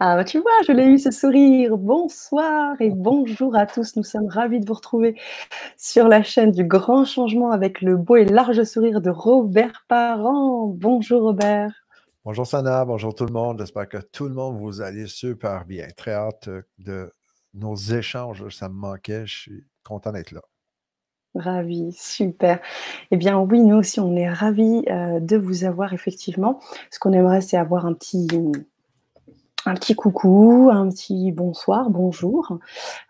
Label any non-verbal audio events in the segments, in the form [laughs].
Ah, bah, tu vois, je l'ai eu ce sourire. Bonsoir et bonjour à tous. Nous sommes ravis de vous retrouver sur la chaîne du Grand Changement avec le beau et large sourire de Robert Parent. Bonjour Robert. Bonjour Sana, bonjour tout le monde. J'espère que tout le monde vous allez super bien. Très hâte de nos échanges. Ça me manquait. Je suis content d'être là. Ravi, super. Eh bien oui, nous aussi, on est ravis euh, de vous avoir effectivement. Ce qu'on aimerait, c'est avoir un petit, un petit coucou, un petit bonsoir, bonjour,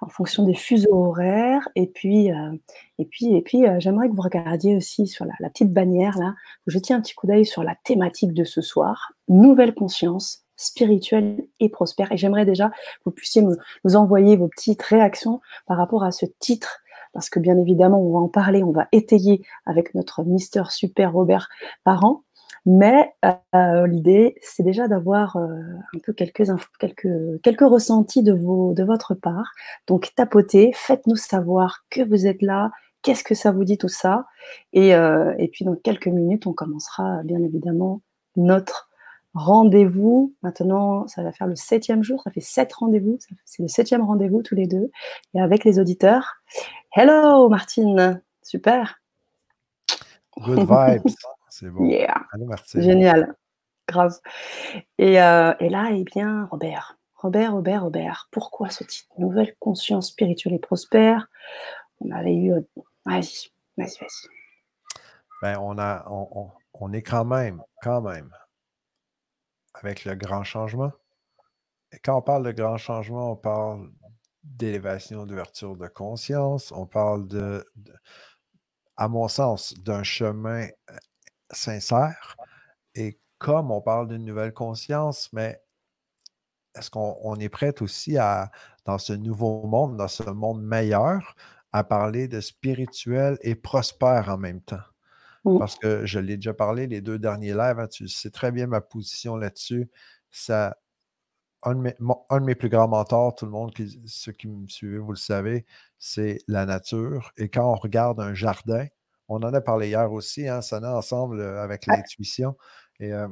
en fonction des fuseaux horaires. Et puis, euh, et puis, et puis, euh, j'aimerais que vous regardiez aussi sur la, petite bannière là, vous jetiez un petit coup d'œil sur la thématique de ce soir, nouvelle conscience spirituelle et prospère. Et j'aimerais déjà que vous puissiez nous envoyer vos petites réactions par rapport à ce titre parce que bien évidemment, on va en parler, on va étayer avec notre Mister Super Robert Parent. Mais euh, l'idée, c'est déjà d'avoir euh, un peu quelques, quelques, quelques ressentis de, vos, de votre part. Donc, tapotez, faites-nous savoir que vous êtes là, qu'est-ce que ça vous dit tout ça. Et, euh, et puis, dans quelques minutes, on commencera bien évidemment notre rendez-vous. Maintenant, ça va faire le septième jour, ça fait sept rendez-vous, c'est le septième rendez-vous tous les deux, et avec les auditeurs. Hello Martine, super. Good vibes. [laughs] C'est bon. Génial. Grave. Et, euh, et, là, eh bien, Robert. Robert, Robert, Robert. Pourquoi ce titre Nouvelle conscience spirituelle et prospère. On avait eu. Euh, vas-y, vas-y, vas-y. Ben, on, a, on, on, est quand même, quand même, avec le grand changement. Et quand on parle de grand changement, on parle d'élévation, d'ouverture de conscience, on parle de à mon sens, d'un chemin euh, sincère. Et comme on parle d'une nouvelle conscience, mais est-ce qu'on est prêt aussi à, dans ce nouveau monde, dans ce monde meilleur, à parler de spirituel et prospère en même temps? Parce que je l'ai déjà parlé les deux derniers lives, hein, tu sais très bien ma position là-dessus. Ça, un de, mes, plus grands mentors, tout le monde, qui, ceux qui me suivent, vous le savez, c'est la nature. Et quand on regarde un jardin, on en a parlé hier aussi, hein, ça ensemble euh, avec l'intuition. Et euh,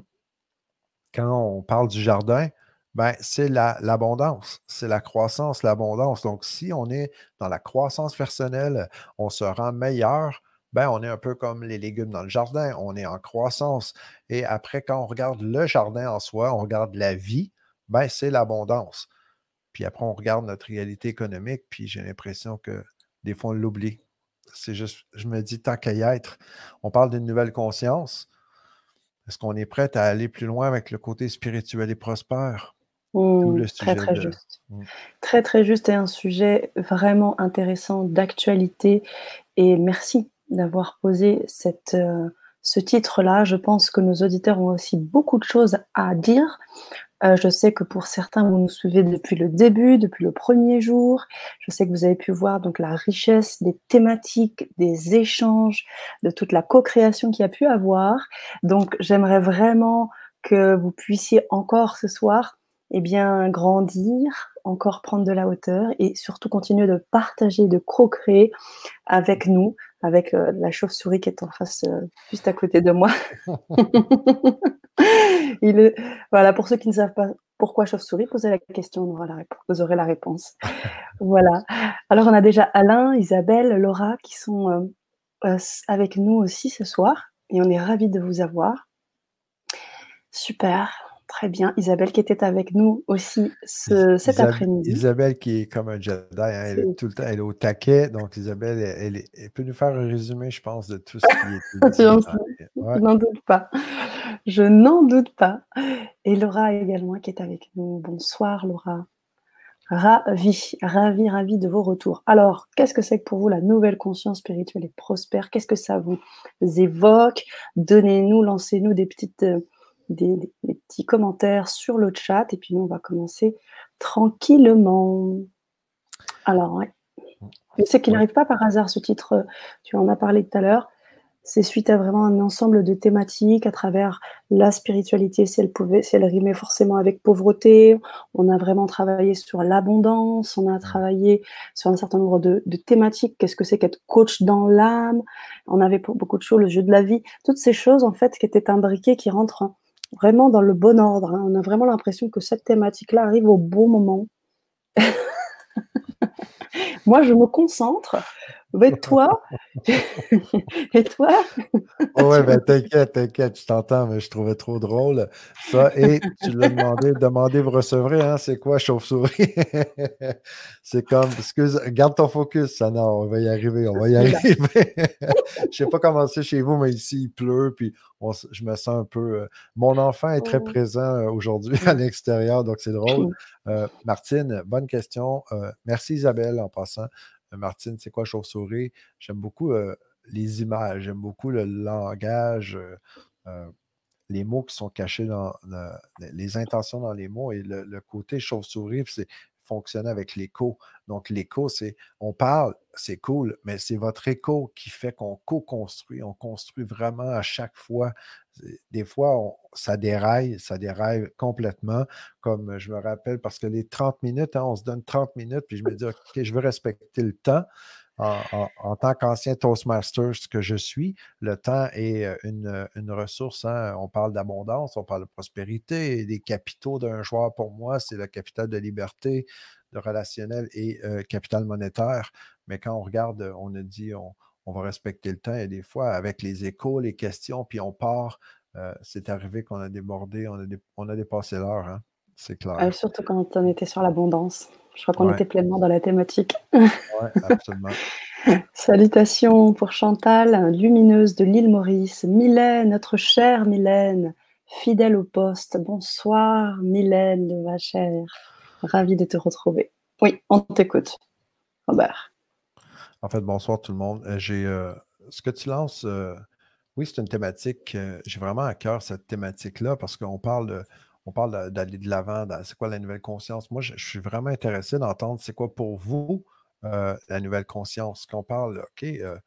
quand on parle du jardin, ben, c'est l'abondance, c'est la croissance, l'abondance. Donc, si on est dans la croissance personnelle, on se rend meilleur, ben, on est un peu comme les légumes dans le jardin, on est en croissance. Et après, quand on regarde le jardin en soi, on regarde la vie, ben, c'est l'abondance. Puis après, on regarde notre réalité économique, puis j'ai l'impression que des fois, on l'oublie. C'est juste, je me dis, tant qu'à y être, on parle d'une nouvelle conscience. Est-ce qu'on est prêt à aller plus loin avec le côté spirituel et prospère? Mmh, très, très juste. Mmh. Très, très juste et un sujet vraiment intéressant d'actualité. Et merci d'avoir posé cette, euh, ce titre-là. Je pense que nos auditeurs ont aussi beaucoup de choses à dire. Euh, je sais que pour certains, vous nous suivez depuis le début, depuis le premier jour. Je sais que vous avez pu voir donc la richesse des thématiques, des échanges, de toute la co-création qu'il y a pu avoir. Donc, j'aimerais vraiment que vous puissiez encore ce soir, eh bien, grandir, encore prendre de la hauteur et surtout continuer de partager, de co-créer avec nous, avec euh, la chauve-souris qui est en face, euh, juste à côté de moi. [laughs] Il Voilà, pour ceux qui ne savent pas pourquoi chauve-souris, posez la question, on aura la réponse, vous aurez la réponse. [laughs] voilà. Alors, on a déjà Alain, Isabelle, Laura qui sont euh, avec nous aussi ce soir et on est ravis de vous avoir. Super. Très bien. Isabelle qui était avec nous aussi cet après-midi. Isabelle qui est comme un Jedi, hein, elle est tout le temps, elle est au taquet. Donc Isabelle, elle, peut nous faire un résumé, je pense, de tout ce qui est [laughs] Je n'en doute pas. Je n'en doute pas. Et Laura également qui est avec nous. Bonsoir Laura. Ravi, ravi, ravi de vos retours. Alors, qu'est-ce que c'est que pour vous la nouvelle conscience spirituelle et prospère? Qu'est-ce que ça vous évoque? Donnez-nous, lancez-nous des petites euh, des, petits commentaires sur le chat et puis nous, on va commencer tranquillement. Alors, ouais. Je sais qu'il n'arrive pas par hasard ce titre, tu en as parlé tout à l'heure. C'est suite à vraiment un ensemble de thématiques à travers la spiritualité, si elle pouvait, si elle rimait forcément avec pauvreté. On a vraiment travaillé sur l'abondance, on a travaillé sur un certain nombre de, de thématiques. Qu'est-ce que c'est qu'être coach dans l'âme? On avait beaucoup de choses, le jeu de la vie, toutes ces choses en fait qui étaient imbriquées, qui rentrent vraiment dans le bon ordre, hein. On a vraiment l'impression que cette thématique-là arrive au bon moment. [laughs] Moi, je me concentre. Mais [laughs] toi? [laughs] Et toi? Oh ouais, ben t'inquiète, t'inquiète, je t'entends, mais je trouvais trop drôle ça et tu l'as demandé, demandez, vous recevrez, hein, c'est quoi chauve-souris? [laughs] C'est comme excuse, garde ton focus, Sana, on va y arriver, on va y arriver. Je sais pas comment c'est chez vous, mais ici, il pleut, puis je me sens un peu. Euh, mon enfant est très Oh. présent euh, aujourd'hui à Mmh. l'extérieur, donc c'est drôle. Euh, Martine, bonne question. Euh, merci Isabelle en passant. Euh, Martine, c'est quoi chauve-souris? J'aime beaucoup euh, les images, j'aime beaucoup le langage, euh, les mots qui sont cachés dans, les intentions dans les mots et le, le côté chauve-souris, fonctionner avec l'écho. Donc, l'écho, c'est on parle, c'est cool, mais c'est votre écho qui fait qu'on co-construit, on construit vraiment à chaque fois. Des fois, on- ça déraille, ça déraille complètement, comme je me rappelle, parce que les 30 minutes, hein, on se donne 30 minutes, puis je me dis, OK, je veux respecter le temps. En, tant qu'ancien Toastmaster, que je suis, le temps est euh, une, euh, une ressource. hein. On parle d'abondance, on parle de prospérité. Et les capitaux d'un joueur, pour moi, c'est le capital de liberté, de relationnel et euh, capital monétaire. Mais quand on regarde, on a dit on, va respecter le temps. Et des fois, avec les échos, les questions, puis on part, c'est arrivé qu'on a débordé, on a, on a dépassé l'heure. hein. C'est clair. surtout quand on était sur l'abondance. Je crois qu'on Ouais, était pleinement dans la thématique. ouais, absolument. [laughs] Salutations pour Chantal, lumineuse de l'île Maurice. Mylène, notre chère Mylène, fidèle au poste. Bonsoir Mylène, ma chère. Ravie de te retrouver. Oui, on t'écoute, Robert. En fait, bonsoir tout le monde. Euh, J'ai euh, ce que tu lances, euh, oui, c'est une thématique. euh, J'ai vraiment à cœur cette thématique-là parce qu'on parle de, on parle d'aller de l'avant. C'est quoi la nouvelle conscience? Moi, je, je suis vraiment intéressé d'entendre c'est quoi pour vous euh, la nouvelle conscience? Qu'on parle, OK, euh,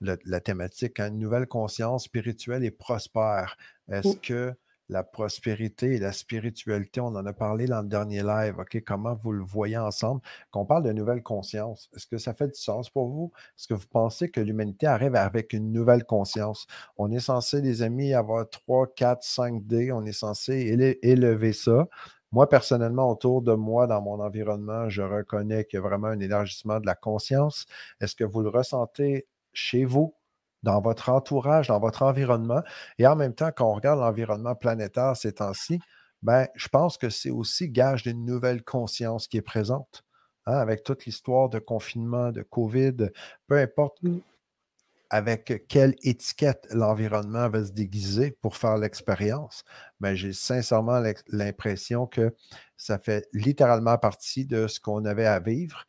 le- la thématique, hein, une nouvelle conscience spirituelle et prospère. Est-ce que la prospérité et la spiritualité, on en a parlé dans le dernier live, OK? Comment vous le voyez ensemble? Qu'on parle de nouvelle conscience, est-ce que ça fait du sens pour vous? Est-ce que vous pensez que l'humanité arrive avec une nouvelle conscience? On est censé, les amis, avoir 3, 4, 5 D, on est censé éle- élever ça. Moi, personnellement, autour de moi, dans mon environnement, je reconnais qu'il y a vraiment un élargissement de la conscience. Est-ce que vous le ressentez chez vous, dans votre entourage, dans votre environnement? Et en même temps, quand on regarde l'environnement planétaire ces temps-ci, ben, je pense que c'est aussi gage d'une nouvelle conscience qui est présente. hein, avec toute l'histoire de confinement, de COVID, peu importe Mm. avec quelle étiquette l'environnement va se déguiser pour faire l'expérience, mais j'ai sincèrement l'impression que ça fait littéralement partie de ce qu'on avait à vivre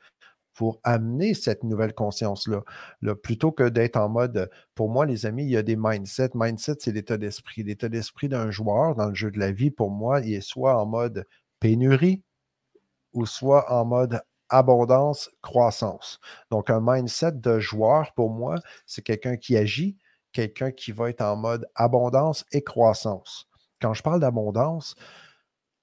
pour amener cette nouvelle conscience-là. Là, plutôt que d'être en mode, pour moi, les amis, il y a des mindsets. Mindset, c'est l'état d'esprit. L'état d'esprit d'un joueur dans le jeu de la vie, pour moi, il est soit en mode pénurie ou soit en mode abondance, croissance. Donc, un mindset de joueur, pour moi, c'est quelqu'un qui agit, quelqu'un qui va être en mode abondance et croissance. Quand je parle d'abondance,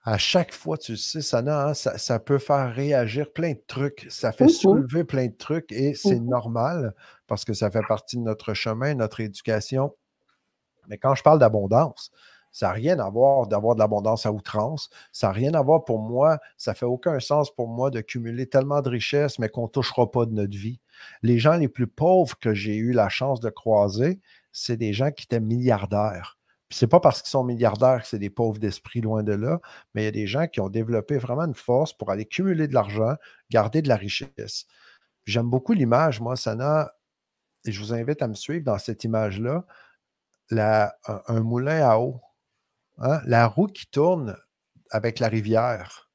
à chaque fois, tu le sais, Sana, hein, ça, ça peut faire réagir plein de trucs. Ça fait Mhm. soulever plein de trucs et c'est Mhm. normal parce que ça fait partie de notre chemin, notre éducation. Mais quand je parle d'abondance, ça n'a rien à voir d'avoir de l'abondance à outrance. Ça n'a rien à voir pour moi. Ça fait aucun sens pour moi de cumuler tellement de richesses, mais qu'on ne touchera pas de notre vie. Les gens les plus pauvres que j'ai eu la chance de croiser, c'est des gens qui étaient milliardaires. Puis c'est pas parce qu'ils sont milliardaires que c'est des pauvres d'esprit, loin de là, mais il y a des gens qui ont développé vraiment une force pour aller cumuler de l'argent, garder de la richesse. J'aime beaucoup l'image, moi, Sana, et je vous invite à me suivre dans cette image-là, la- un, un moulin à eau. hein, La roue qui tourne avec la rivière.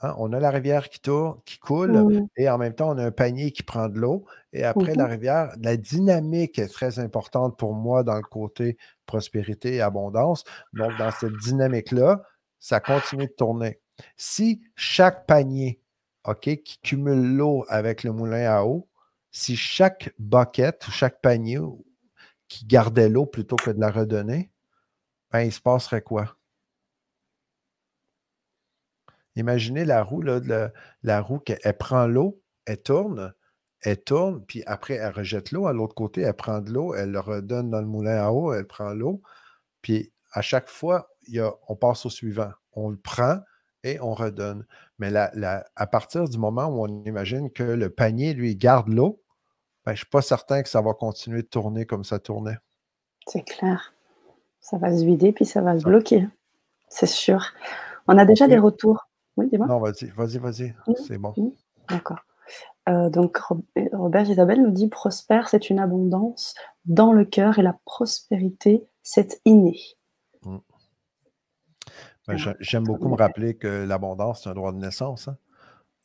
Hein, On a la rivière qui tourne, qui coule, et en même temps, on a un panier qui prend de l'eau. Et après la Mhm. rivière, la dynamique est très importante pour moi dans le côté prospérité et abondance. Donc, dans cette dynamique-là, ça continue de tourner. Si chaque panier, qui cumule l'eau avec le moulin à eau, si chaque bucket ou chaque panier qui gardait l'eau plutôt que de la redonner, ben, il se passerait quoi? Imaginez la roue, là, la roue, qu'elle- elle prend l'eau, elle tourne, elle tourne, puis après, elle rejette l'eau. À l'autre côté, elle prend de l'eau, elle le redonne dans le moulin à eau, elle prend l'eau. Puis à chaque fois, on passe au suivant. On le prend et on redonne. Mais à partir du moment où on imagine que le panier, lui, garde l'eau, ben, je ne suis pas certain que ça va continuer de tourner comme ça tournait. C'est clair. Ça va se vider, puis ça va se bloquer. C'est sûr. On a déjà des retours. Oui, dis-moi. Non, vas-y, vas-y, vas-y. C'est bon. D'accord. Euh, donc, Robert Isabelle nous dit prospère, c'est une abondance dans le cœur et la prospérité, c'est inné. Mmh. Ben, j'aime beaucoup me rappeler que l'abondance, c'est un droit de naissance. Hein.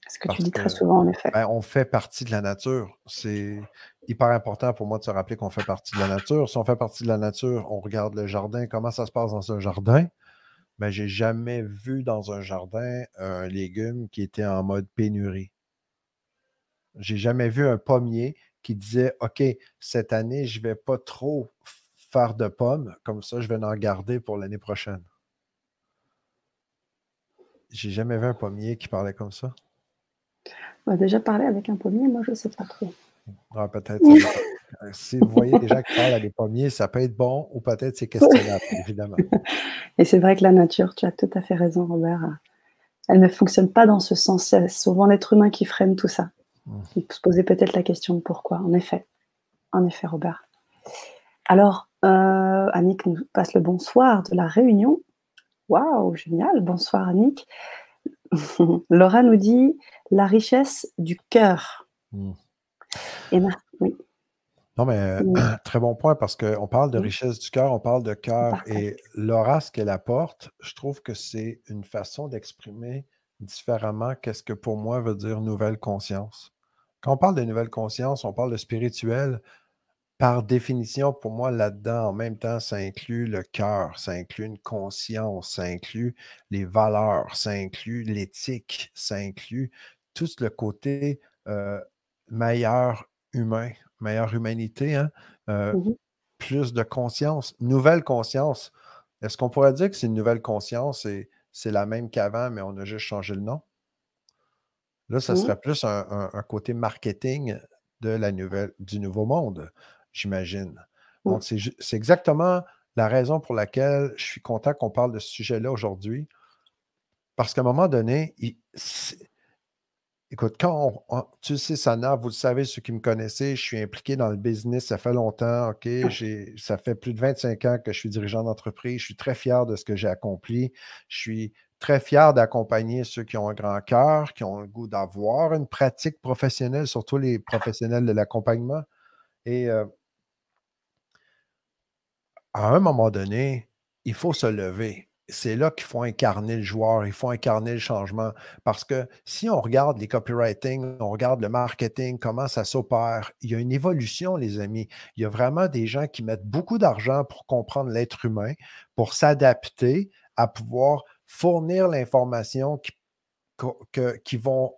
Ce que tu dis très souvent, en effet? Ben, on fait partie de la nature. C'est hyper important pour moi de se rappeler qu'on fait partie de la nature. Si on fait partie de la nature, on regarde le jardin, comment ça se passe dans un jardin? Mais ben, j'ai jamais vu dans un jardin un légume qui était en mode pénurie. J'ai jamais vu un pommier qui disait OK, cette année, je ne vais pas trop faire de pommes, comme ça, je vais en garder pour l'année prochaine. J'ai jamais vu un pommier qui parlait comme ça. On a déjà parlé avec un pommier, moi je ne sais pas trop. Ah, peut-être. Si vous voyez des gens qui parlent à des pommiers, ça peut être bon ou peut-être c'est questionnable, [laughs] évidemment. Et c'est vrai que la nature, tu as tout à fait raison, Robert. Elle ne fonctionne pas dans ce sens. C'est souvent l'être humain qui freine tout ça. Mmh. Il peut se poser peut-être la question de pourquoi, en effet. En effet, Robert. Alors, euh, Annick nous passe le bonsoir de la réunion. Waouh, génial. Bonsoir, Annick. [laughs] Laura nous dit la richesse du cœur. Mmh. oui. Non, mais [clears throat] très bon point parce qu'on parle de richesse du cœur, on parle de cœur. Et Laura, ce qu'elle apporte, je trouve que c'est une façon d'exprimer différemment qu'est-ce que pour moi veut dire nouvelle conscience. Quand on parle de nouvelle conscience, on parle de spirituel. Par définition, pour moi, là-dedans, en même temps, ça inclut le cœur, ça inclut une conscience, ça inclut les valeurs, ça inclut l'éthique, ça inclut tout le côté meilleur humain, meilleure humanité, hein, mmh plus de conscience, nouvelle conscience. Est-ce qu'on pourrait dire que c'est une nouvelle conscience et c'est la même qu'avant, mais on a juste changé le nom? Là, ça serait plus un, côté marketing de la nouvelle, du nouveau monde, j'imagine. Donc, c'est exactement la raison pour laquelle je suis content qu'on parle de ce sujet-là aujourd'hui. Parce qu'à un moment donné, il, Écoute, quand tu sais, Sana, vous le savez, ceux qui me connaissaient, je suis impliqué dans le business, ça fait longtemps, OK? Ça fait plus de 25 ans que je suis dirigeant d'entreprise. Je suis très fier de ce que j'ai accompli. Je suis très fier d'accompagner ceux qui ont un grand cœur, qui ont le goût d'avoir une pratique professionnelle, surtout les professionnels de l'accompagnement. Et euh, à un moment donné, il faut se lever c'est là qu'il faut incarner le joueur, il faut incarner le changement. Parce que si on regarde les copywriting, on regarde le marketing, comment ça s'opère, il y a une évolution, les amis. Il y a vraiment des gens qui mettent beaucoup d'argent pour comprendre l'être humain, pour s'adapter à pouvoir fournir l'information qui, qui vont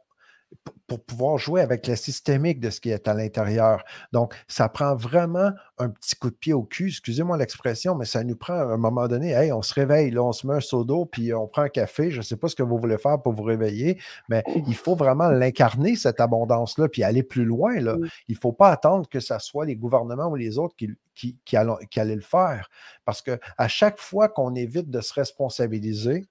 pour pouvoir jouer avec la systémique de ce qui est à l'intérieur. Donc, ça prend vraiment un petit coup de pied au cul, excusez-moi l'expression, mais ça nous prend à un moment donné, hey, on se réveille, là, on se met un seau d'eau, puis on prend un café. Je ne sais pas ce que vous voulez faire pour vous réveiller, mais il faut vraiment l'incarner, cette abondance-là, puis aller plus loin. Là. Il ne faut pas attendre que ce soit les gouvernements ou les autres qui, qui, qui, allaient le faire. Parce qu'à chaque fois qu'on évite de se responsabiliser,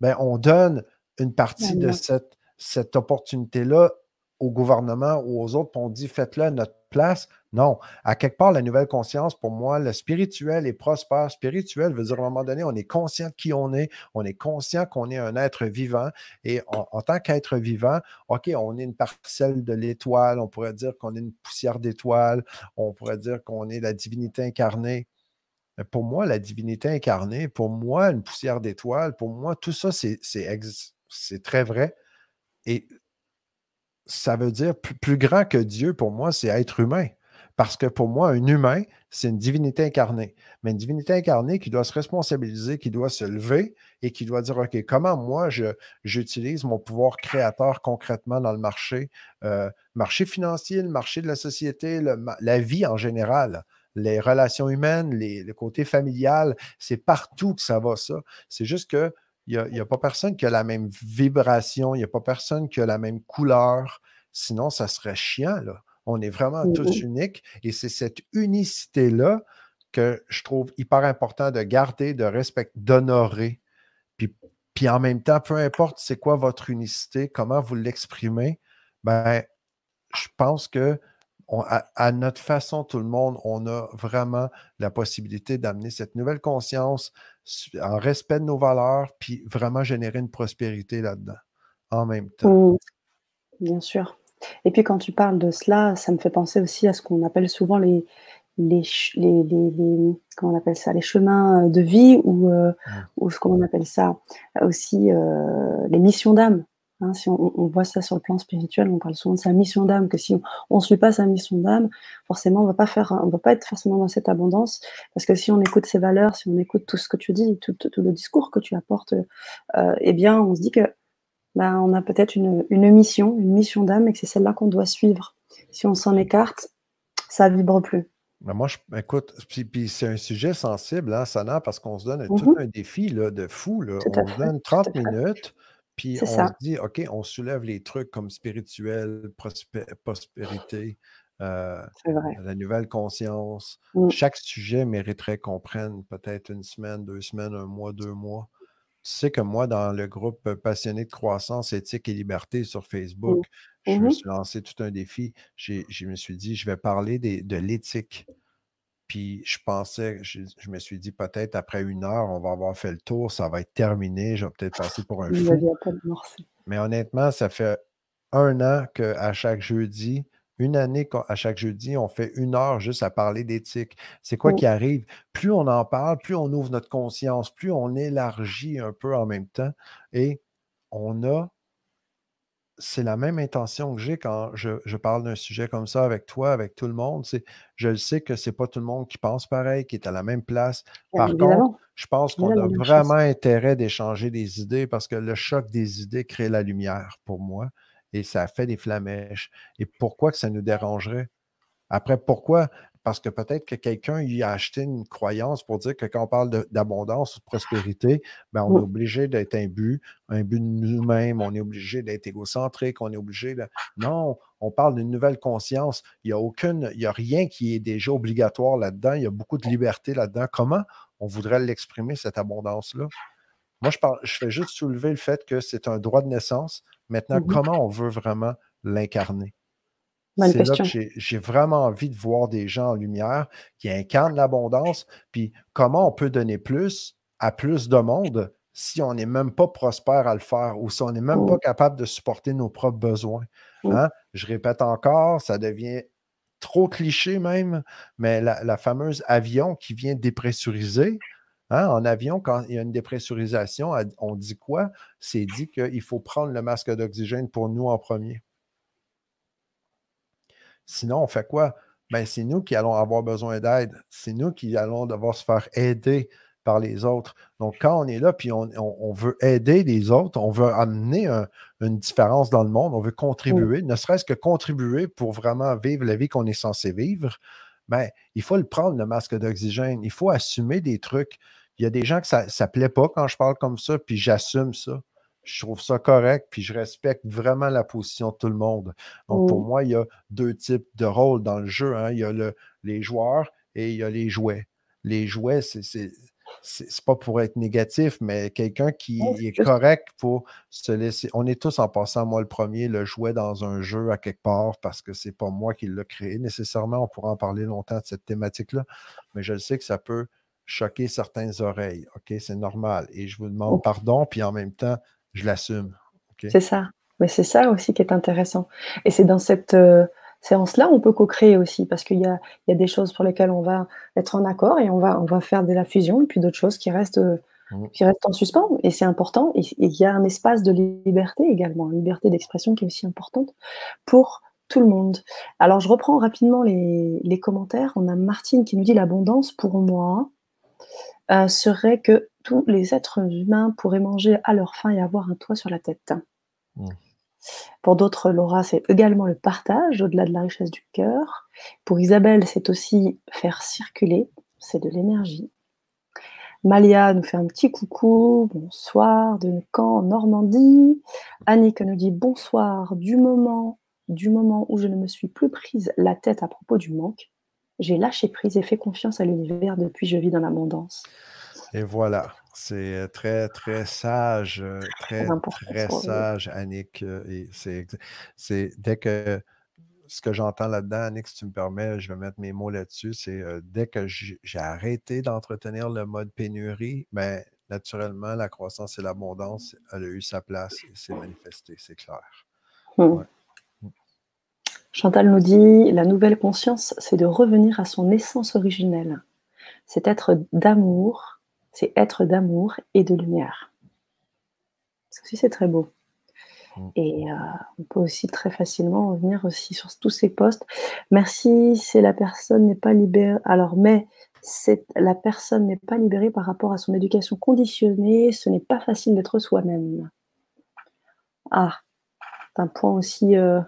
ben, on donne une partie de cette cette opportunité-là au gouvernement ou aux autres, on dit faites-le à notre place. Non. À quelque part, la nouvelle conscience, pour moi, le spirituel est prospère. Spirituel veut dire à un moment donné, on est conscient de qui on est, on est conscient qu'on est un être vivant. Et en tant qu'être vivant, OK, on est une parcelle de l'étoile, on pourrait dire qu'on est une poussière d'étoile, on pourrait dire qu'on est la divinité incarnée. Mais pour moi, la divinité incarnée, pour moi, une poussière d'étoile, pour moi, tout ça, c'est très vrai. Et ça veut dire plus, grand que Dieu, pour moi, c'est être humain. Parce que pour moi, un humain, c'est une divinité incarnée. Mais une divinité incarnée qui doit se responsabiliser, qui doit se lever et qui doit dire, OK, comment moi, j'utilise mon pouvoir créateur concrètement dans le marché, euh, marché financier, le marché de la société, la vie en général les relations humaines, le côté familial, c'est partout que ça va, ça. C'est juste que il n'y a, pas personne qui a la même vibration, il n'y a pas personne qui a la même couleur. Sinon, ça serait chiant. Là. On est vraiment tous uniques et c'est cette unicité-là que je trouve hyper important de garder, de respecter, d'honorer. Puis, puis en même temps, peu importe c'est quoi votre unicité, comment vous l'exprimez, ben, je pense que à, notre façon, tout le monde, on a vraiment la possibilité d'amener cette nouvelle conscience en respect de nos valeurs, puis vraiment générer une prospérité là-dedans en même temps. Mmh. Bien sûr. Et puis quand tu parles de cela, ça me fait penser aussi à ce qu'on appelle souvent les, les, les, les, comment on appelle ça, les chemins de vie ou, euh, mmh. ou ce qu'on appelle ça aussi euh, les missions d'âme. Hein. si on, voit ça sur le plan spirituel, on parle souvent de sa mission d'âme, que si on ne suit pas sa mission d'âme, forcément on va pas faire, on va pas être forcément dans cette abondance, parce que si on écoute ses valeurs, si on écoute tout ce que tu dis, tout, tout, le discours que tu apportes, euh, eh bien on se dit que bah, on a peut-être une, mission, une mission d'âme, et que c'est celle-là qu'on doit suivre. Si on s'en écarte, ça vibre plus. Ben, moi, je, écoute, puis, c'est un sujet sensible, hein, Sana, parce qu'on se donne tout mmh un défi là, de fou. Là. on se donne 30 minutes, puis on se dit, OK, on soulève les trucs comme spirituel, prospérité, euh, la nouvelle conscience. Mmh. Chaque sujet mériterait qu'on prenne peut-être une semaine, deux semaines, un mois, deux mois tu sais que moi, dans le groupe passionné de croissance, éthique et liberté sur mmh. Facebook, je me mmh suis lancé tout un défi. Je me suis dit, je vais parler de l'éthique. Puis je pensais, je, me suis dit, peut-être après une heure, on va avoir fait le tour, ça va être terminé, je vais peut-être passer pour un fou. Mais honnêtement, ça fait un an qu'à chaque jeudi, une année à chaque jeudi, on fait une heure juste à parler d'éthique. C'est quoi qui arrive? Plus on en parle, plus on ouvre notre conscience, plus on élargit un peu en même temps. Et on a, c'est la même intention que j'ai quand je, parle d'un sujet comme ça avec toi, avec tout le monde. C'est, je le sais que c'est pas tout le monde qui pense pareil, qui est à la même place. Par contre, je pense qu'on a vraiment intérêt d'échanger des idées parce que le choc des idées crée la lumière pour moi et ça fait des flamèches. Et pourquoi que ça nous dérangerait? Après, pourquoi? Parce que peut-être que quelqu'un y a acheté une croyance pour dire que quand on parle d'abondance ou de prospérité, ben on est obligé d'être un but, un but de nous-mêmes, on est obligé d'être égocentrique, on est obligé de. Non, on parle d'une nouvelle conscience. Il n'y a aucune, il n'y a rien qui est déjà obligatoire là-dedans. Il y a beaucoup de liberté là-dedans. Comment on voudrait l'exprimer, cette abondance-là? Moi, je, parle, je fais juste soulever le fait que c'est un droit de naissance. Maintenant, mmh comment on veut vraiment l'incarner? C'est là que j'ai vraiment envie de voir des gens en lumière qui incarnent l'abondance, puis comment on peut donner plus à plus de monde si on n'est même pas prospère à le faire ou si on n'est même pas mmh. capable de supporter nos propres besoins. Mmh. Hein? Je répète encore, ça devient trop cliché même, mais la, la fameuse avion qui vient dépressuriser, Hein, en avion, quand il y a une dépressurisation, on dit quoi? C'est dit qu'il faut prendre le masque d'oxygène pour nous en premier. Sinon, on fait quoi? Ben, c'est nous qui allons avoir besoin d'aide. C'est nous qui allons devoir se faire aider par les autres. Donc, quand on est là, puis on, veut aider les autres, on veut amener une différence dans le monde, on veut contribuer, ne serait-ce que contribuer pour vraiment vivre la vie qu'on est censé vivre, ben, il faut le prendre, le masque d'oxygène. Il faut assumer des trucs. Il y a des gens que ça ne plaît pas quand je parle comme ça, puis j'assume ça. Je trouve ça correct, puis je respecte vraiment la position de tout le monde. Donc, pour moi, il y a deux types de rôles dans le jeu. Hein. Il y a le, les joueurs et il y a les jouets. Les jouets, c'est c'est pas pour être négatif, mais quelqu'un qui est correct pour se laisser. On est tous en passant, moi le premier, le jouet dans un jeu à quelque part parce que c'est pas moi qui l'ai créé nécessairement. On pourra en parler longtemps de cette thématique-là, mais je sais que ça peut choquer certaines oreilles. OK, c'est normal. Et je vous demande pardon, puis en même temps, je l'assume. C'est ça. Mais c'est ça aussi qui est intéressant. Et c'est dans cette euh, séance-là, on peut co-créer aussi, parce qu'il y a, des choses pour lesquelles on va être en accord et on va, on va faire de la fusion, et puis d'autres choses qui restent, euh, mmh. qui restent en suspens. Et c'est important. Et il y a un espace de liberté également, une liberté d'expression qui est aussi importante pour tout le monde. Alors, je reprends rapidement les, les commentaires. On a Martine qui nous dit l'abondance pour moi euh, serait que tous les êtres humains pourraient manger à leur faim et avoir un toit sur la tête. Mmh. Pour d'autres, Laura, c'est également le partage au-delà de la richesse du cœur. Pour Isabelle, c'est aussi faire circuler, c'est de l'énergie. Malia nous fait un petit coucou, bonsoir de Caen, en Normandie. Annick nous dit bonsoir du moment, du moment où je ne me suis plus prise la tête à propos du manque. J'ai lâché prise et fait confiance à l'univers depuis je vis dans l'abondance. Et voilà. C'est très, très sage, très, très sage, Annick. Et c'est dès que ce que j'entends là-dedans, Annick, si tu me permets, je vais mettre mes mots là-dessus, c'est dès que j'ai arrêté d'entretenir le mode pénurie, ben, naturellement, la croissance et l'abondance, elle a eu sa place et s'est manifestée, c'est clair. Mmh. Mmh. Chantal nous dit, la nouvelle conscience, c'est de revenir à son essence originelle. C'est être d'amour, c'est être d'amour et de lumière. Ça aussi, c'est très beau. Mm. Et euh, on peut aussi très facilement revenir aussi sur tous ces postes. Merci, si la personne n'est pas libérée. Alors, mais la personne n'est pas libérée par rapport à son éducation conditionnée, ce n'est pas facile d'être soi-même. Ah, c'est un point aussi, euh,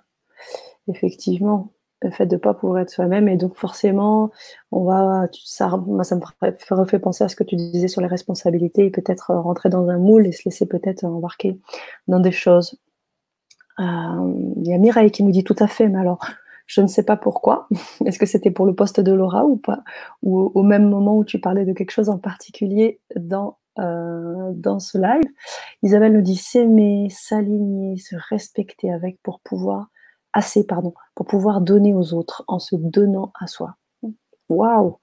effectivement, le fait de ne pas pouvoir être soi-même. Et donc, forcément, on va, ça, ça me refait penser à ce que tu disais sur les responsabilités et peut-être euh, rentrer dans un moule et se laisser peut-être embarquer dans des choses. Euh, il y a Mireille qui nous dit tout à fait, mais alors, je ne sais pas pourquoi. [laughs] Est-ce que c'était pour le poste de Laura ou pas? Ou au même moment où tu parlais de quelque chose en particulier dans, euh, dans ce live? Isabelle nous dit s'aimer, s'aligner, se respecter avec pour pouvoir assez, pardon, pour pouvoir donner aux autres en se donnant à soi. Waouh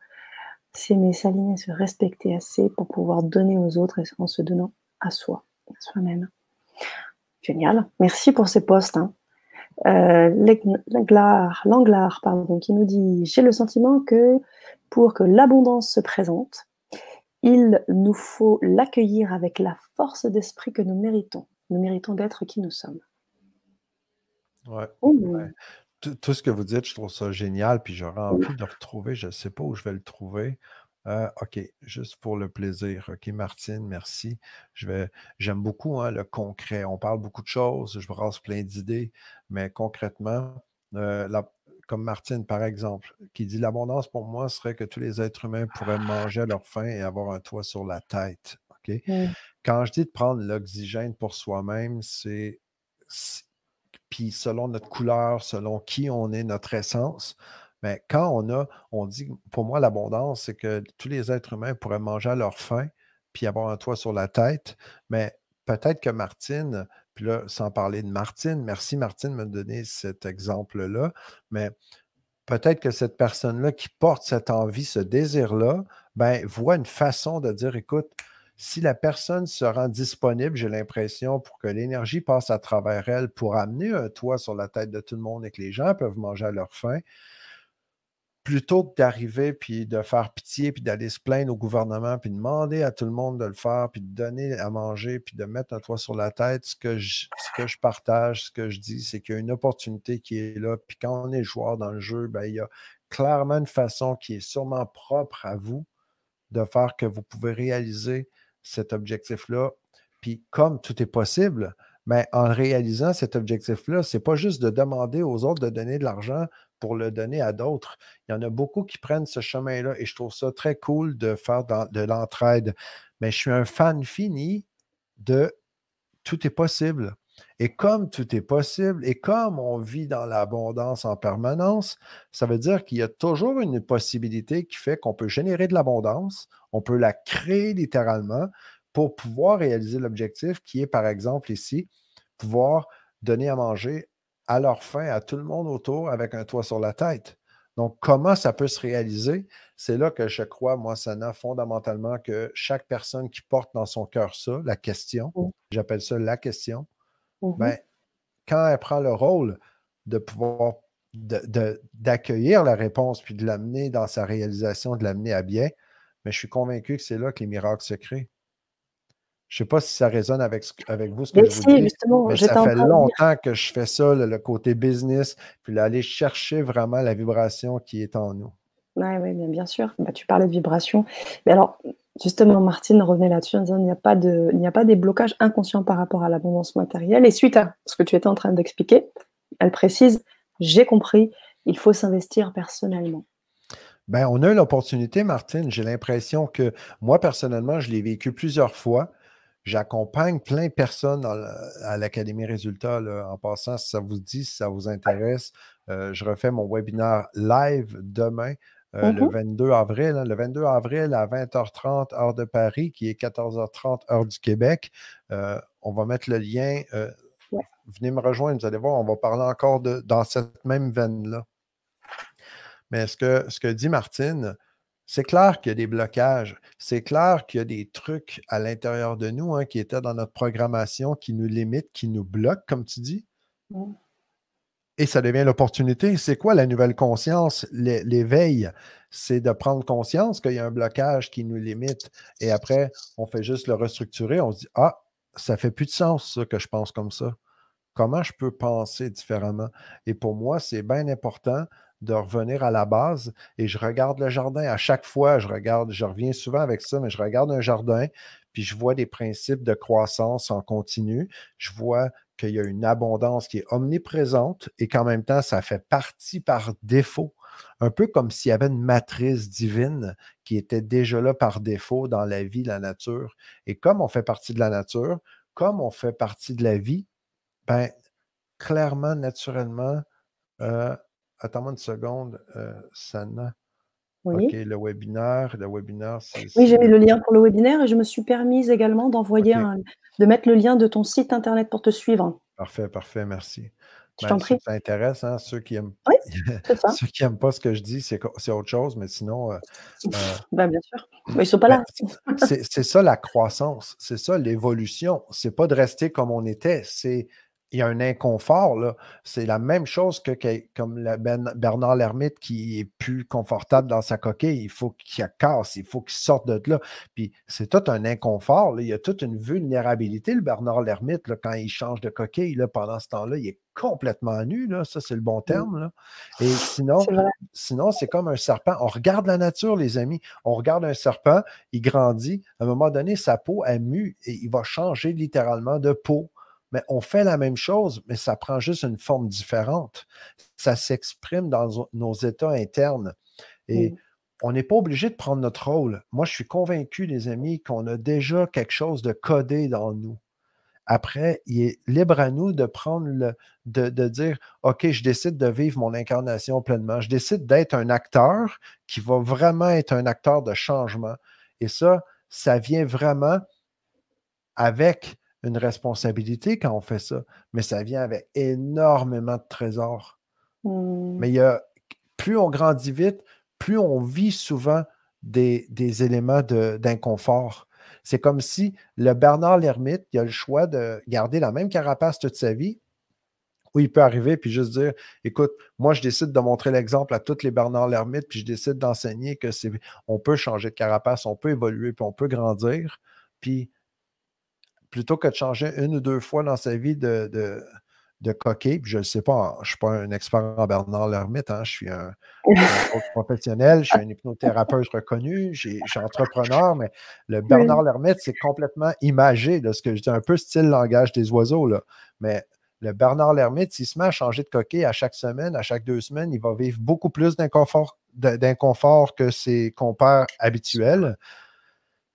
S'aimer, s'aligner, se respecter assez pour pouvoir donner aux autres en se donnant à soi, à soi-même. Génial. Merci pour ces posts. Hein. Euh, Langlard, pardon, qui nous dit J'ai le sentiment que pour que l'abondance se présente, il nous faut l'accueillir avec la force d'esprit que nous méritons. Nous méritons d'être qui nous sommes. Ouais! Tout, ce que vous dites, je trouve ça génial, puis j'aurais envie de le retrouver. Je ne sais pas où je vais le trouver. Euh, OK, juste pour le plaisir. OK, Martine, merci. Je vais, j'aime beaucoup hein, le concret. On parle beaucoup de choses, je brasse plein d'idées, mais concrètement, euh, comme Martine, par exemple, qui dit l'abondance pour moi serait que tous les êtres humains pourraient manger à leur faim et avoir un toit sur la tête. OK? Quand je dis de prendre l'oxygène pour soi-même, c'est puis selon notre couleur, selon qui on est, notre essence. Mais quand on a, on dit, pour moi, l'abondance, c'est que tous les êtres humains pourraient manger à leur faim, puis avoir un toit sur la tête. Mais peut-être que Martine, puis là, sans parler de Martine, merci Martine de me donner cet exemple-là, mais peut-être que cette personne-là qui porte cette envie, ce désir-là, ben, voit une façon de dire, écoute, si la personne se rend disponible, j'ai l'impression, pour que l'énergie passe à travers elle pour amener un toit sur la tête de tout le monde et que les gens peuvent manger à leur faim, plutôt que d'arriver puis de faire pitié puis d'aller se plaindre au gouvernement puis demander à tout le monde de le faire puis de donner à manger puis de mettre un toit sur la tête, ce que je, ce que je partage, ce que je dis, c'est qu'il y a une opportunité qui est là. Puis quand on est joueur dans le jeu, ben, il y a clairement une façon qui est sûrement propre à vous de faire que vous pouvez réaliser cet objectif-là. Puis comme tout est possible, mais en réalisant cet objectif-là, ce n'est pas juste de demander aux autres de donner de l'argent pour le donner à d'autres. Il y en a beaucoup qui prennent ce chemin-là et je trouve ça très cool de faire de l'entraide. Mais je suis un fan fini de tout est possible. Et comme tout est possible et comme on vit dans l'abondance en permanence, ça veut dire qu'il y a toujours une possibilité qui fait qu'on peut générer de l'abondance, on peut la créer littéralement pour pouvoir réaliser l'objectif qui est, par exemple, ici, pouvoir donner à manger à leur faim à tout le monde autour avec un toit sur la tête. Donc, comment ça peut se réaliser? C'est là que je crois, moi, Sana, fondamentalement, que chaque personne qui porte dans son cœur ça, la question, mmh. j'appelle ça la question, Mmh ben, quand elle prend le rôle de pouvoir d'accueillir la réponse puis de l'amener dans sa réalisation, de l'amener à bien, mais je suis convaincu que c'est là que les miracles se créent. Je ne sais pas si ça résonne avec, avec vous, ce que je vous dis, mais ça fait longtemps que je fais ça, le, côté business, puis aller chercher vraiment la vibration qui est en nous. Oui, ouais, bien, bien sûr. Bah, tu parlais de vibration. Mais alors, Justement, Martine revenait là-dessus en disant qu'il n'y a, pas de, il a pas des blocages inconscients par rapport à l'abondance matérielle. Et suite à ce que tu étais en train d'expliquer, elle précise, j'ai compris, il faut s'investir personnellement. Ben, on a l'opportunité, Martine. J'ai l'impression que moi, personnellement, je l'ai vécu plusieurs fois. J'accompagne plein de personnes à l'Académie Résultats. en passant, si ça vous dit, si ça vous intéresse, euh, je refais mon webinaire live demain euh, le Mhm. 22 avril. hein, le 22 avril à 20h30, heure de Paris, qui est 14h30, heure du Québec. Euh, on va mettre le lien. euh, Ouais. venez me rejoindre, vous allez voir, on va parler encore de, dans cette même veine-là. Mais ce que, ce que dit Martine, c'est clair qu'il y a des blocages. C'est clair qu'il y a des trucs à l'intérieur de nous hein, qui étaient dans notre programmation, qui nous limitent, qui nous bloquent, comme tu dis. Mm. Et ça devient l'opportunité. C'est quoi la nouvelle conscience, l'é- l'éveil? C'est de prendre conscience qu'il y a un blocage qui nous limite. Et après, on fait juste le restructurer. On se dit, ah, ça fait plus de sens, ça, que je pense comme ça. Comment je peux penser différemment? Et pour moi, c'est bien important de revenir à la base et je regarde le jardin. À chaque fois, je regarde, je reviens souvent avec ça, mais je regarde un jardin, puis je vois des principes de croissance en continu. Je vois qu'il y a une abondance qui est omniprésente et qu'en même temps, ça fait partie par défaut. Un peu comme s'il y avait une matrice divine qui était déjà là par défaut dans la vie, la nature. Et comme on fait partie de la nature, comme on fait partie de la vie, ben, clairement, naturellement, euh, attends-moi une seconde, euh, Sana. Oui. OK, le webinaire, le webinaire, c'est. Oui, j'ai mis le lien pour le webinaire et je me suis permise également d'envoyer un, de mettre le lien de ton site internet pour te suivre. Parfait, parfait, merci. Je Ben, t'en ceux prie. que ça intéresse, hein, ceux qui aiment Oui, [laughs] c'est ça. ceux qui n'aiment pas ce que je dis, c'est autre chose, mais sinon, euh, euh, [laughs] Ben, bien sûr. [clears throat] Ben, ils sont pas ben, là. c'est c'est ça la croissance, c'est ça l'évolution. C'est pas de rester comme on était, c'est il y a un inconfort là. C'est la même chose que, que- comme la Ben- Bernard Lermite qui est plus confortable dans sa coquille. Il faut qu'il casse, il faut qu'il sorte de là. Puis c'est tout un inconfort. là. Il y a toute une vulnérabilité, le Bernard Lermite, là, quand il change de coquille là, pendant ce temps-là, il est complètement nu. Là. Ça, c'est le bon terme. là. Et sinon. Sinon, c'est comme un serpent. On regarde la nature, les amis. On regarde un serpent, il grandit. À un moment donné, sa peau est mue et il va changer littéralement de peau. Mais on fait la même chose, mais ça prend juste une forme différente. Ça s'exprime dans nos états internes. Et on n'est pas obligé de prendre notre rôle. Moi, je suis convaincu, les amis, qu'on a déjà quelque chose de codé dans nous. Après, il est libre à nous de prendre le, de, de dire OK, je décide de vivre mon incarnation pleinement. Je décide d'être un acteur qui va vraiment être un acteur de changement. Et ça, ça vient vraiment avec une responsabilité quand on fait ça, mais ça vient avec énormément de trésors. Mm. Mais il y a, plus on grandit vite, plus on vit souvent des, des éléments de- d'inconfort. C'est comme si le Bernard l'ermite, il a le choix de garder la même carapace toute sa vie, ou il peut arriver puis juste dire écoute, moi, je décide de montrer l'exemple à tous les Bernard l'ermite, puis je décide d'enseigner que c'est on peut changer de carapace, on peut évoluer, puis on peut grandir. Puis plutôt que de changer une ou deux fois dans sa vie de, de, de coquille, puis je ne sais pas, je ne suis pas un expert en Bernard l'ermite, hein, je suis un, [laughs] professionnel, je suis un hypnothérapeute reconnu, j'ai- je suis entrepreneur, mais le Bernard l'ermite, c'est complètement imagé, là, ce que je dis, un peu style langage des oiseaux, là. mais le Bernard l'ermite, s'il se met à changer de coquille à chaque semaine, à chaque deux semaines, il va vivre beaucoup plus d'inconfort que ses compères habituels.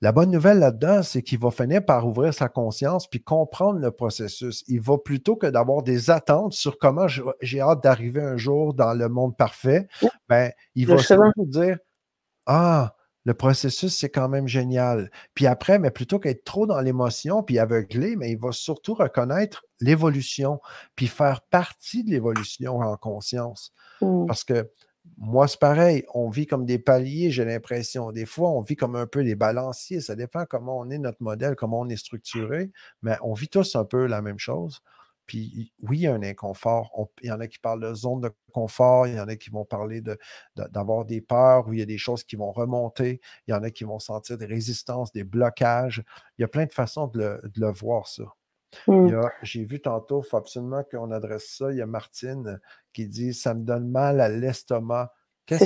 La bonne nouvelle là-dedans, c'est qu'il va finir par ouvrir sa conscience puis comprendre le processus. Il va plutôt que d'avoir des attentes sur comment j'ai hâte d'arriver un jour dans le monde parfait, ben, il va surtout dire Ah, le processus, c'est quand même génial. Puis après, mais plutôt qu'être trop dans l'émotion puis aveuglé, mais il va surtout reconnaître l'évolution puis faire partie de l'évolution en conscience. Mm. Parce que moi, c'est pareil. On vit comme des paliers, j'ai l'impression. Des fois, on vit comme un peu des balanciers. Ça dépend comment on est notre modèle, comment on est structuré. Mais on vit tous un peu la même chose. Puis oui, il y a un inconfort. On- il y en a qui parlent de zone de confort. Il y en a qui vont parler d'avoir des peurs où il y a des choses qui vont remonter. Il y en a qui vont sentir des résistances, des blocages. Il y a plein de façons de le voir, ça. Mm. A- J'ai vu tantôt, il faut absolument qu'on adresse ça. Il y a Martine qui dit Ça me donne mal à l'estomac. Qu'est-ce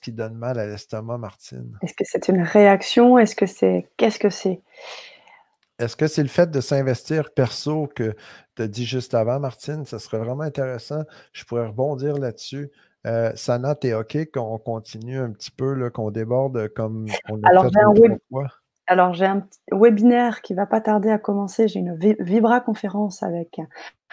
qui, qui donne mal à l'estomac, Martine? Est-ce que c'est une réaction? Est-ce que c'est. Qu'est-ce que c'est? Est-ce que c'est le fait de s'investir perso que tu as dit juste avant, Martine? Ça serait vraiment intéressant. Je pourrais rebondir là-dessus. Euh, Sana, t'es OK qu'on continue un petit peu, qu'on déborde comme on l'a Alors, fait l'autre web- fois? Alors, j'ai un petit webinaire qui va pas tarder à commencer. J'ai une vi- Vibra conférence avec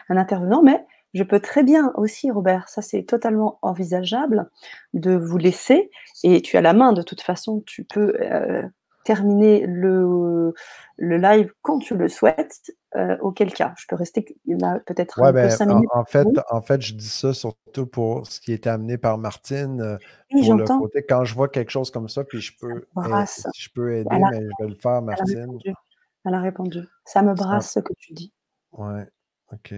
un intervenant, mais je peux très bien aussi, Robert, ça c'est totalement envisageable, de vous laisser, et tu as la main de toute façon, tu peux euh, terminer le, le live quand tu le souhaites, euh, auquel cas je peux rester là peut-être ouais, ben, minutes. En, fait, en fait, je dis ça surtout pour ce qui est amené par Martine. Euh, oui, pour le côté, quand je vois quelque chose comme ça, puis je peux, je peux aider, mais je vais le faire, Martine. Elle a répondu. Ça me brasse ce que tu dis. Ouais, OK.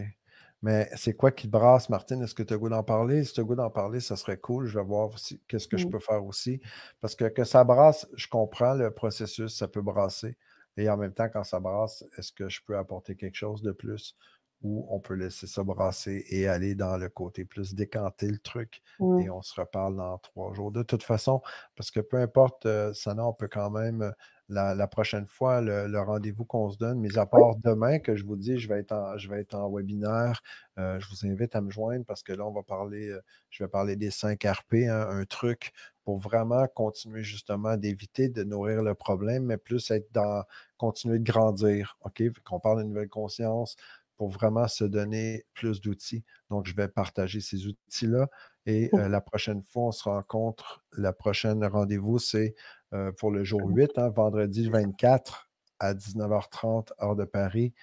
Mais c'est quoi qui te brasse, Martine? Est-ce que tu as goût d'en parler? Si tu as goût d'en parler, ça serait cool. Je vais voir qu'est-ce que je peux faire aussi. Parce que que ça brasse, je comprends le processus, ça peut brasser. Et en même temps, quand ça brasse, est-ce que je peux apporter quelque chose de plus? Ou on peut laisser ça brasser et aller dans le côté plus décanter le truc mmh. et on se reparle dans trois jours. De toute façon, parce que peu importe, euh, ça on peut quand même la, prochaine fois, le, rendez-vous qu'on se donne, mis à part demain, que je vous dis, je vais être en, je vais être en webinaire. Euh, je vous invite à me joindre parce que là, on va parler, euh, je vais parler des 5 RP, hein, un truc pour vraiment continuer justement d'éviter de nourrir le problème, mais plus être dans continuer de grandir. OK? Qu'on parle de nouvelle conscience pour vraiment se donner plus d'outils. Donc, je vais partager ces outils-là. Et euh, la prochaine fois, on se rencontre. La prochaine rendez-vous, c'est euh, pour le jour 8, hein, vendredi 24 à 19h30, heure de Paris.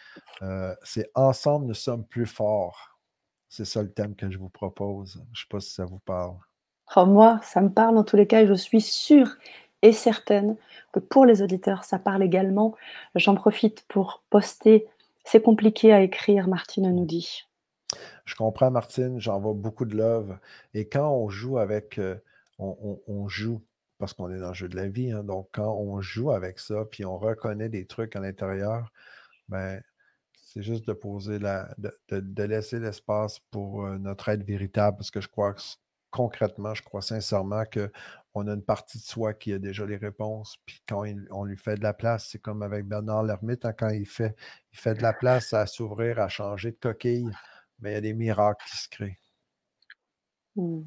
Euh, c'est Ensemble, nous sommes plus forts. C'est ça le thème que je vous propose. Je ne sais pas si ça vous parle. Oh, moi, ça me parle en tous les cas je suis sûre et certaine que pour les auditeurs, ça parle également. J'en profite pour poster. C'est compliqué à écrire, Martine nous dit. Je comprends, Martine, j'envoie beaucoup de love. Et quand on joue avec, euh, on, joue parce qu'on est dans le jeu de la vie. Hein. donc, quand on joue avec ça, puis on reconnaît des trucs à l'intérieur, ben, c'est juste de poser la, de, laisser l'espace pour euh, notre aide véritable, parce que je crois que concrètement, je crois sincèrement qu'on a une partie de soi qui a déjà les réponses, puis quand on lui fait de la place, c'est comme avec Bernard Lermite, hein, quand il fait, de la place à s'ouvrir, à changer de coquille, mais il y a des miracles qui se créent. Mmh.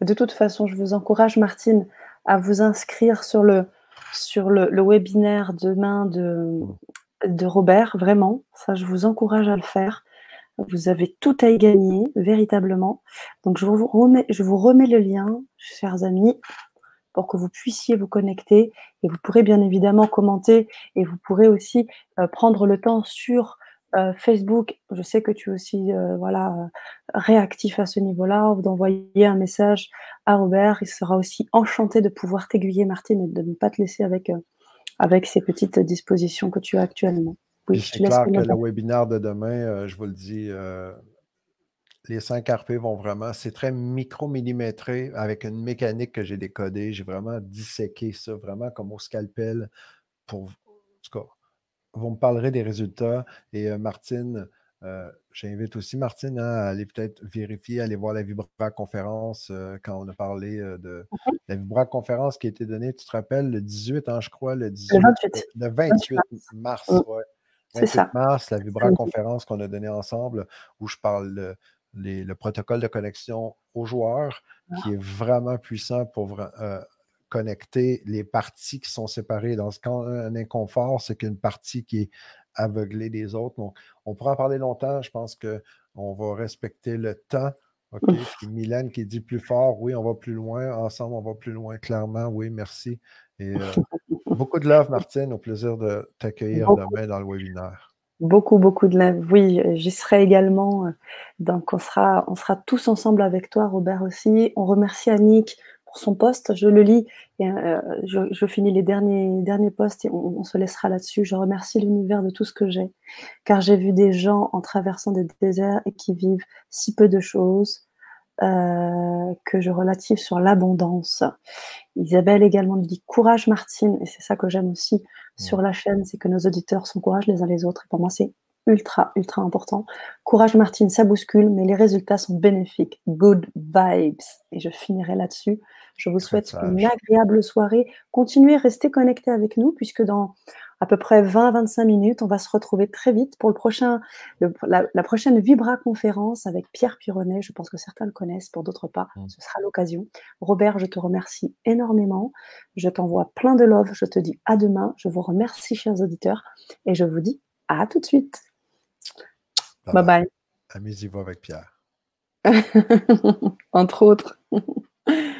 De toute façon, je vous encourage, Martine, à vous inscrire sur le, sur webinaire demain de, de Robert, vraiment. Ça, je vous encourage à le faire. Vous avez tout à y gagner, véritablement. Donc, je vous remets le lien, chers amis, pour que vous puissiez vous connecter. Et vous pourrez bien évidemment commenter et vous pourrez aussi euh, prendre le temps sur euh, Facebook, je sais que tu es aussi euh, voilà, réactif à ce niveau-là, d'envoyer un message à Robert. Il sera aussi enchanté de pouvoir t'aiguiller, Martine, et de ne pas te laisser avec, avec ces petites dispositions que tu as actuellement. Oui, c'est clair que le webinaire de demain, je vous le dis, les 5 RP vont vraiment, c'est très micro-millimétré avec une mécanique que j'ai décodée. J'ai vraiment disséqué ça, vraiment comme au scalpel pour, en tout cas, vous me parlerez des résultats. Et euh, Martine, euh, j'invite aussi Martine hein, à aller peut-être vérifier, aller voir la Vibra conférence euh, quand on a parlé de la Vibra conférence qui a été donnée, tu te rappelles, le 18, hein, je crois, le 18, le 28, mars. Mmh. Ouais. 28 mars, la Vibra conférence qu'on a donnée ensemble, où je parle le protocole de connexion aux joueurs, qui est vraiment puissant pour connecter les parties qui sont séparées. Dans ce cas, un inconfort, c'est qu'une partie qui est aveuglée des autres. Donc, on pourra en parler longtemps. Je pense qu'on va respecter le temps. OK? Puis Mylène qui dit plus fort, oui, on va plus loin. Ensemble, on va plus loin, clairement. Oui, merci. Et euh, beaucoup de love, [laughs] Martine. Au plaisir de t'accueillir demain dans le webinaire. Beaucoup, beaucoup de love. Oui, j'y serai également. Donc, on sera, on sera tous ensemble avec toi, Robert aussi. On remercie Annick pour son poste. Je le lis et euh, je, finis les derniers, derniers posts et on, se laissera là-dessus. Je remercie l'univers de tout ce que j'ai, car j'ai vu des gens en traversant des déserts et qui vivent si peu de choses. Euh, que je relative sur l'abondance. Isabelle également me dit courage Martine, et c'est ça que j'aime aussi sur la chaîne, c'est que nos auditeurs s'encouragent les uns les autres. Et pour moi, c'est ultra, ultra important. Courage Martine, ça bouscule, mais les résultats sont bénéfiques. Good vibes. Et je finirai là-dessus. Je vous souhaite une agréable soirée. Continuez, restez connectés avec nous, puisque dans à peu près 20-25 minutes, on va se retrouver très vite pour le prochain, la, prochaine Vibra conférence avec Pierre Pironnet. Je pense que certains le connaissent, pour d'autres pas. Mmh. Ce sera l'occasion. Robert, je te remercie énormément. Je t'envoie plein de love. Je te dis à demain. Je vous remercie, chers auditeurs, et je vous dis à tout de suite. Bye bye. Amusez-vous avec Pierre. [laughs] Entre autres. [laughs]